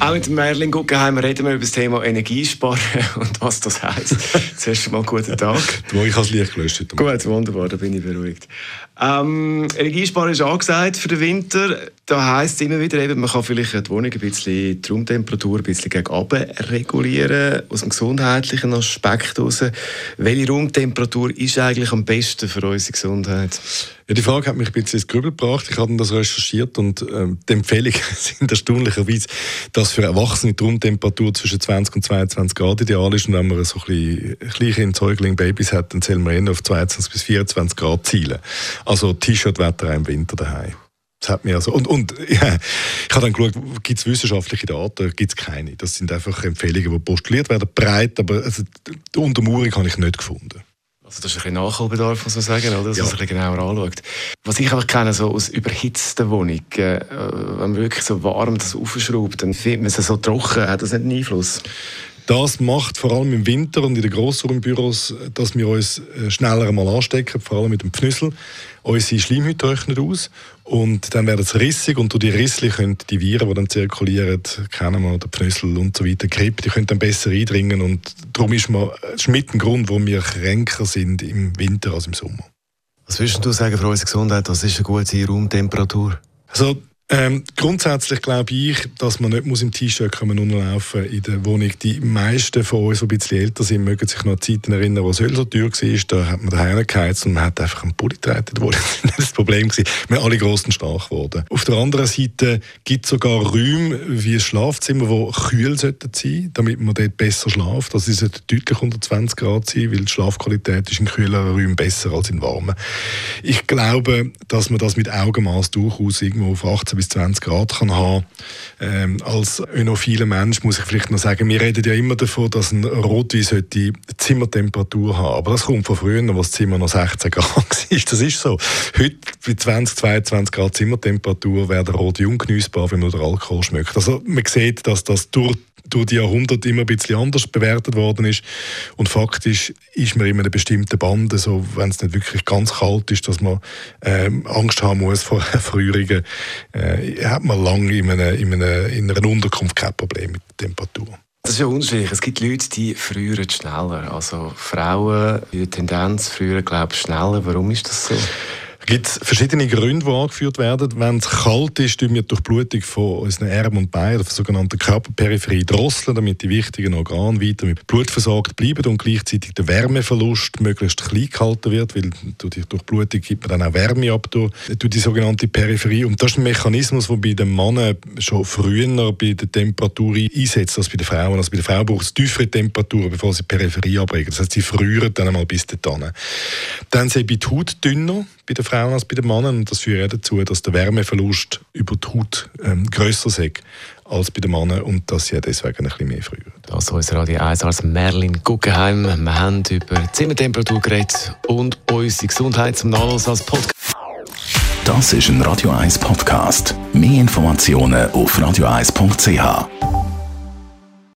Auch mit Merlin Guggenheim reden wir über das Thema Energiesparen und was das heisst. Zuerst mal guten Tag. Du, ich habe das Licht gelöscht. Gut, wunderbar, da bin ich beruhigt. Ähm, Energiesparen ist angesagt für den Winter. Da heisst es immer wieder, eben, man kann vielleicht die Wohnung ein bisschen, die Raumtemperatur ein bisschen gegen regulieren, aus dem gesundheitlichen Aspekt heraus. Welche Raumtemperatur ist eigentlich am besten für unsere Gesundheit? Ja, die Frage hat mich ein bisschen ins Grübel gebracht. Ich habe das recherchiert und ähm, die Empfehlungen sind erstaunlicherweise, dass für Erwachsene die Raumtemperatur zwischen 20 und 22 Grad ideal ist. Und wenn man so ein bisschen kleine Säugling, Babys hat, dann soll man eher auf 22 bis 24 Grad zielen. Also T-Shirt-Wetter im Winter daheim. Das hat mir also, und, und ja, ich habe dann geschaut, gibt es wissenschaftliche Daten? Gibt es keine. Das sind einfach Empfehlungen, die postuliert werden, breit, aber also, die Untermauerung habe ich nicht gefunden. Also das ist ein Nachholbedarf, muss man sagen, oder? dass ja. man sich genauer anschaut. Was ich einfach kenne, so aus überhitzten Wohnungen, äh, wenn man wirklich so warm das aufschraubt, dann findet man es so trocken, hat das nicht einen Einfluss? Das macht vor allem im Winter und in den Grossraumbüros, dass wir uns äh, schneller mal anstecken, vor allem mit dem Pfnüssel. Unsere Schleimhäute trocknen aus und dann werden sie rissig und durch die Risse können die Viren, die dann zirkulieren, kennen wir, der Pfnüssel und so weiter, Grippe, die können dann besser eindringen und darum ist, man, ist mit dem Grund, warum wir kränker sind im Winter als im Sommer. Was würdest du sagen für unsere Gesundheit? Was ist eine gute Raumtemperatur? Also ähm, grundsätzlich glaube ich, dass man nicht muss im T-Shirt rumlaufen in der Wohnung. Die meisten von uns, die ein bisschen älter sind, mögen sich noch an Zeiten erinnern, wo es so teuer war. Da hat man daheim geheizt und man hat einfach einen Pulli getragen. Das war das Problem. Wir sind alle grossen stark geworden. Auf der anderen Seite gibt es sogar Räume wie ein Schlafzimmer, die kühl sollten sein, damit man dort besser schlaft. Das ist deutlich unter 20 Grad sein, weil die Schlafqualität ist in kühleren Räumen besser als in warmen. Ich glaube, dass man das mit Augenmaß durchaus irgendwo auf 18 bis 20 Grad kann haben ähm, Als önophiler Mensch muss ich vielleicht noch sagen, wir reden ja immer davon, dass ein Rotwein die Zimmertemperatur haben Aber das kommt von früher, wo das Zimmer noch 16 Grad war. Das ist so. Heute bei 20, 22 Grad Zimmertemperatur wäre der Rot ungenießbar, wenn man den Alkohol schmeckt. Also man sieht, dass das durch durch die Jahrhunderte immer ein bisschen anders bewertet worden ist. Und faktisch ist man in einer bestimmten Bande, so, wenn es nicht wirklich ganz kalt ist, dass man ähm, Angst haben muss vor Erfrierungen, äh, hat man lange in einer, in, einer, in einer Unterkunft kein Problem mit der Temperatur. Das ist ja unterschiedlich. Es gibt Leute, die frieren schneller. Also Frauen, die Tendenz frieren, glaube ich, schneller. Warum ist das so? Gibt es verschiedene Gründe, die angeführt werden. Wenn es kalt ist, tun wir durch Blutung von unseren Armen und Beinen, der sogenannten Körperperipherie, drosseln, damit die wichtigen Organe weiter mit Blut versorgt bleiben und gleichzeitig der Wärmeverlust möglichst klein gehalten wird, weil durch Durchblutung gibt man dann auch Wärme ab durch, die sogenannte Peripherie. Und das ist ein Mechanismus, der bei den Männern schon früher bei der Temperatur einsetzt als bei den Frauen. Also bei den Frauen braucht es tiefere Temperaturen, bevor sie die Peripherie abregen. Das heißt, sie frieren dann einmal bis dorthin. Dann sind die Haut dünner bei den Frauen als bei den Männern. Und das führt dazu, dass der Wärmeverlust über die Haut ähm, grösser ist als bei den Männern und dass sie deswegen ein bisschen mehr frieren. Das ist unser Radio 1 als Merlin Guggenheim. Wir haben über Zimmertemperatur geredet und unsere Gesundheit zum Nachlass als Podcast. Das ist ein Radio 1 Podcast. Mehr Informationen auf radio1.ch.